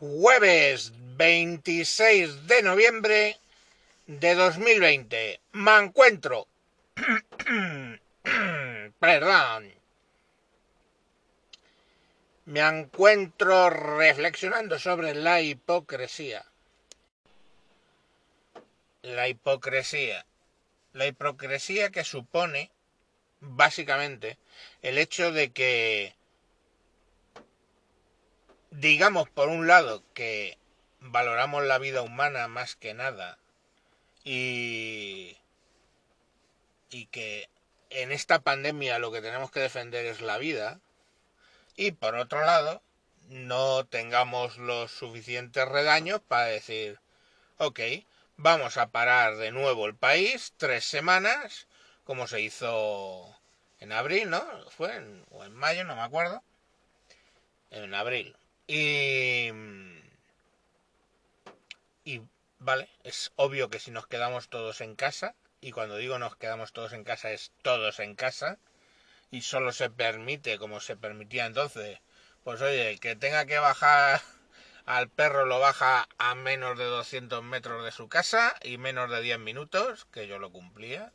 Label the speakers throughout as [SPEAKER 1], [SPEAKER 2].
[SPEAKER 1] Jueves 26 de noviembre de 2020. Me encuentro. Perdón. Me encuentro reflexionando sobre la hipocresía. La hipocresía. La hipocresía que supone, básicamente, el hecho de que digamos por un lado que valoramos la vida humana más que nada y, y que en esta pandemia lo que tenemos que defender es la vida y por otro lado no tengamos los suficientes redaños para decir ok vamos a parar de nuevo el país tres semanas como se hizo en abril no fue en, o en mayo no me acuerdo. En abril y, y vale, es obvio que si nos quedamos todos en casa, y cuando digo nos quedamos todos en casa es todos en casa, y solo se permite, como se permitía entonces, pues oye, el que tenga que bajar al perro lo baja a menos de 200 metros de su casa y menos de 10 minutos, que yo lo cumplía.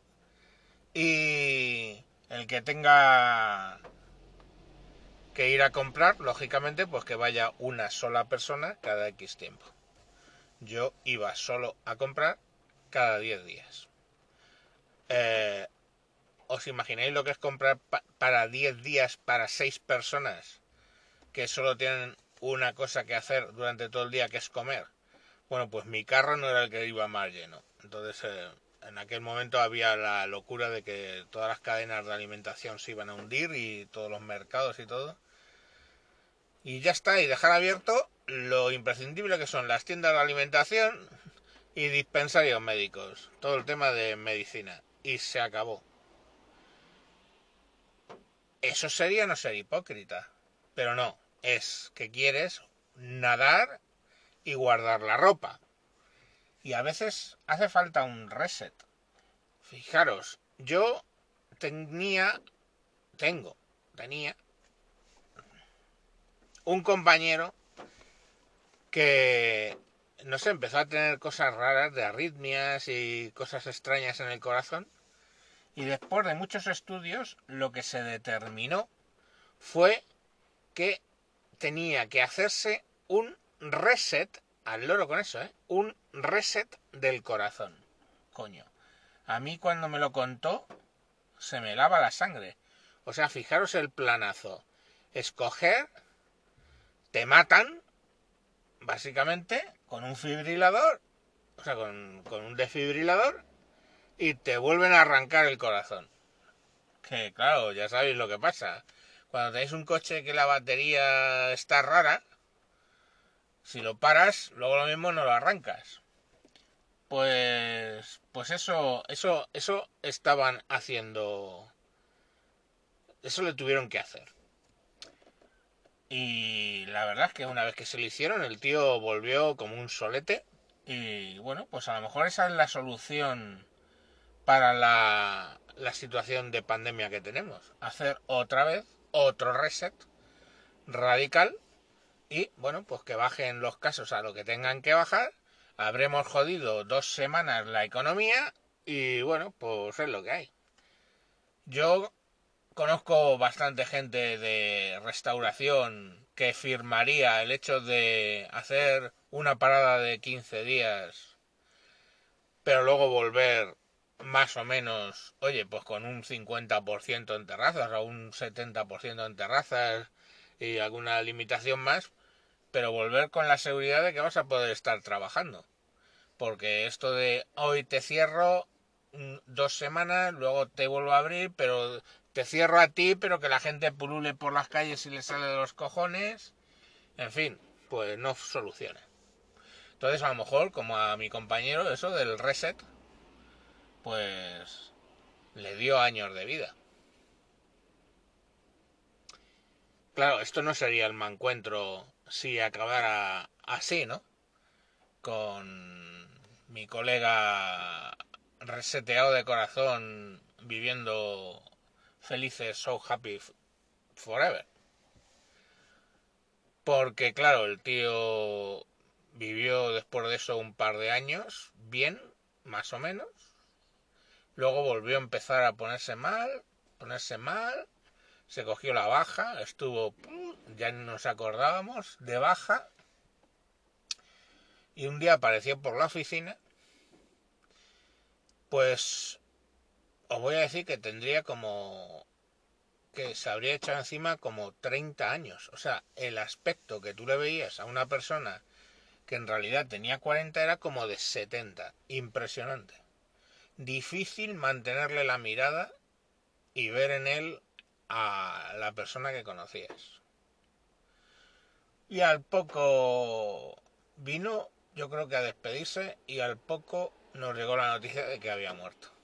[SPEAKER 1] Y el que tenga que ir a comprar, lógicamente, pues que vaya una sola persona cada X tiempo. Yo iba solo a comprar cada 10 días. Eh, ¿Os imagináis lo que es comprar para 10 días para 6 personas que solo tienen una cosa que hacer durante todo el día, que es comer? Bueno, pues mi carro no era el que iba más lleno. Entonces, eh, en aquel momento había la locura de que todas las cadenas de alimentación se iban a hundir y todos los mercados y todo. Y ya está, y dejar abierto lo imprescindible que son las tiendas de alimentación y dispensarios médicos. Todo el tema de medicina. Y se acabó. Eso sería no ser hipócrita. Pero no, es que quieres nadar y guardar la ropa. Y a veces hace falta un reset. Fijaros, yo tenía, tengo, tenía un compañero que, no sé, empezó a tener cosas raras de arritmias y cosas extrañas en el corazón. Y después de muchos estudios, lo que se determinó fue que tenía que hacerse un reset, al loro con eso, ¿eh? Un reset del corazón. Coño. A mí cuando me lo contó, se me lava la sangre. O sea, fijaros el planazo. Escoger te matan, básicamente, con un fibrilador, o sea, con, un desfibrilador, y te vuelven a arrancar el corazón. Que claro, ya sabéis lo que pasa. Cuando tenéis un coche que la batería está rara, si lo paras, luego lo mismo no lo arrancas. Pues, pues eso, eso, eso estaban haciendo. Eso le tuvieron que hacer. Y la verdad es que una vez que se lo hicieron, el tío volvió como un solete. Y bueno, pues a lo mejor esa es la solución para la, la situación de pandemia que tenemos. Hacer otra vez otro reset radical y bueno, pues que bajen los casos a lo que tengan que bajar. Habremos jodido dos semanas la economía y bueno, pues es lo que hay. Yo conozco bastante gente de restauración que firmaría el hecho de hacer una parada de 15 días, pero luego volver más o menos, oye, pues con un 50% en terrazas o un 70% en terrazas y alguna limitación más, pero volver con la seguridad de que vas a poder estar trabajando. Porque esto de hoy te cierro mm, dos semanas, luego te vuelvo a abrir, pero te cierro a ti, pero que la gente pulule por las calles y le sale de los cojones. En fin, pues no soluciona. Entonces, a lo mejor, como a mi compañero, eso del reset, pues le dio años de vida. Claro, esto no sería el mancuentro si acabara así, ¿no? Con mi colega reseteado de corazón viviendo felices, so happy forever. Porque claro, el tío vivió después de eso un par de años, bien, más o menos. Luego volvió a empezar a ponerse mal, ponerse mal. Se cogió la baja, estuvo, ya nos acordábamos, de baja. Y un día apareció por la oficina. Pues os voy a decir que tendría como que se habría echado encima como 30 años. O sea, el aspecto que tú le veías a una persona que en realidad tenía 40 era como de 70. Impresionante. Difícil mantenerle la mirada y ver en él a la persona que conocías. Y al poco vino, yo creo que a despedirse, y al poco nos llegó la noticia de que había muerto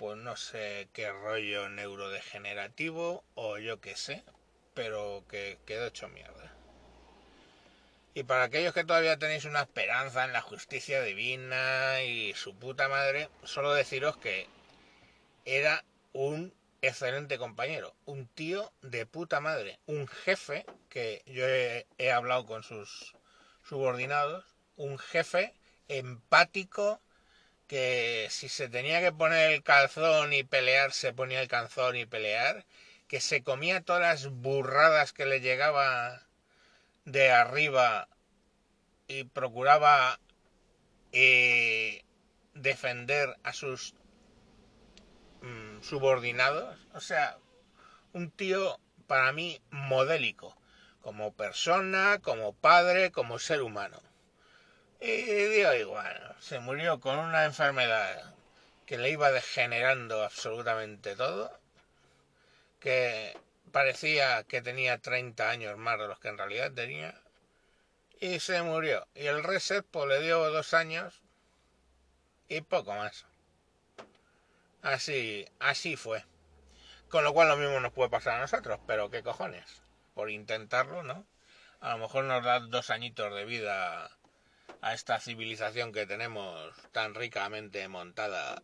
[SPEAKER 1] pues no sé qué rollo neurodegenerativo o yo qué sé, pero que quedó hecho mierda. Y para aquellos que todavía tenéis una esperanza en la justicia divina y su puta madre, solo deciros que era un excelente compañero, un tío de puta madre, un jefe que yo he, hablado con sus subordinados, un jefe empático, que si se tenía que poner el calzón y pelear, se ponía el calzón y pelear, que se comía todas las burradas que le llegaba de arriba y procuraba eh, defender a sus mm, subordinados. O sea, un tío para mí modélico, como persona, como padre, como ser humano. Y digo igual, se murió con una enfermedad que le iba degenerando absolutamente todo, que parecía que tenía 30 años más de los que en realidad tenía, y se murió. Y el reset pues, le dio dos años y poco más. Así, así fue. Con lo cual lo mismo nos puede pasar a nosotros, pero qué cojones. Por intentarlo, ¿no? A lo mejor nos da dos añitos de vida a esta civilización que tenemos tan ricamente montada,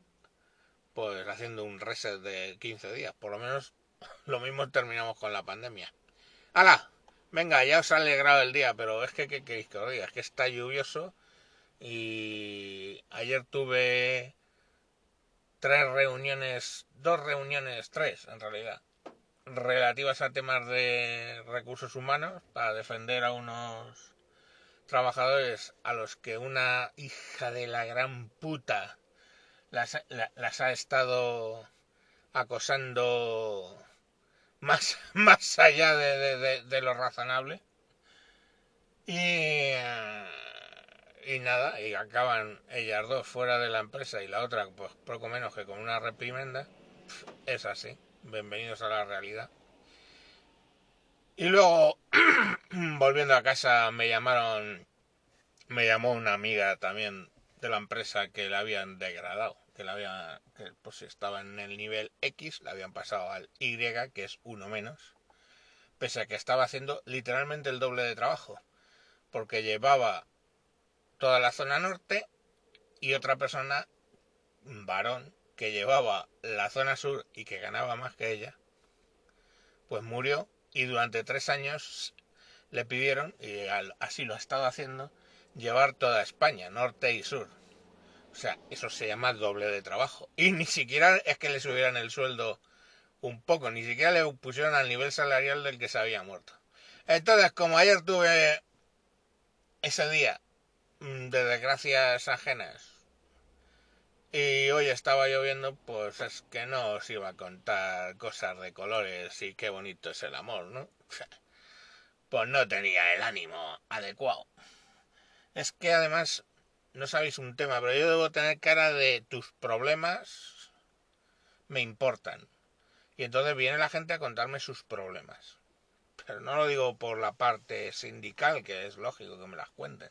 [SPEAKER 1] pues haciendo un reset de 15 días. Por lo menos lo mismo terminamos con la pandemia. ¡Hala! Venga, ya os ha alegrado el día, pero es que, ¿qué queréis que os diga? Es que está lluvioso y ayer tuve tres reuniones, dos reuniones, tres en realidad, relativas a temas de recursos humanos para defender a unos trabajadores a los que una hija de la gran puta las, las ha estado acosando más, más allá de, de, lo razonable. Y, eh, y nada, y acaban ellas dos fuera de la empresa y la otra, pues poco menos que con una reprimenda. Es así. Bienvenidos a la realidad. Y luego, volviendo a casa, me llamaron, me llamó una amiga también de la empresa que la habían degradado, que la habían, que pues estaba en el nivel X, la habían pasado al Y, que es uno menos, pese a que estaba haciendo literalmente el doble de trabajo, porque llevaba toda la zona norte y otra persona, varón, que llevaba la zona sur y que ganaba más que ella, pues murió y durante tres años le pidieron, y así lo ha estado haciendo, llevar toda España, norte y sur. O sea, eso se llama doble de trabajo. Y ni siquiera es que le subieran el sueldo un poco, ni siquiera le pusieron al nivel salarial del que se había muerto. Entonces, como ayer tuve ese día de desgracias ajenas y hoy estaba lloviendo, pues es que no os iba a contar cosas de colores y qué bonito es el amor, ¿no? Pues no tenía el ánimo adecuado. Es que además, no sabéis un tema, pero yo debo tener cara de tus problemas me importan. Y entonces viene la gente a contarme sus problemas. Pero no lo digo por la parte sindical, que es lógico que me las cuenten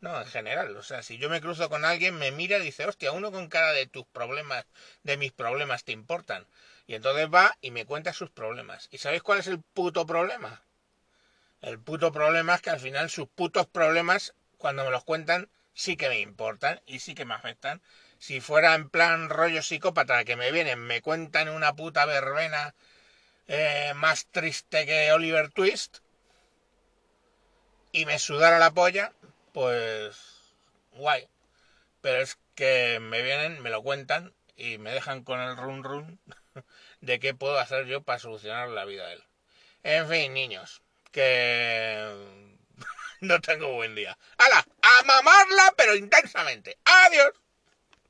[SPEAKER 1] no, en general. O sea, si yo me cruzo con alguien, me mira y dice, hostia, uno con cara de tus problemas, de mis problemas te importan. Y entonces va y me cuenta sus problemas. ¿Y sabéis cuál es el puto problema? El puto problema es que al final sus putos problemas, cuando me los cuentan, sí que me importan y sí que me afectan. Si fuera en plan rollo psicópata, que me vienen, me cuentan una puta verbena eh, más triste que Oliver Twist, y me sudara la polla, pues guay. Pero es que me vienen, me lo cuentan y me dejan con el run run de qué puedo hacer yo para solucionar la vida de él. En fin, niños, que no tengo buen día. ¡Hala! A mamarla, pero intensamente. ¡Adiós!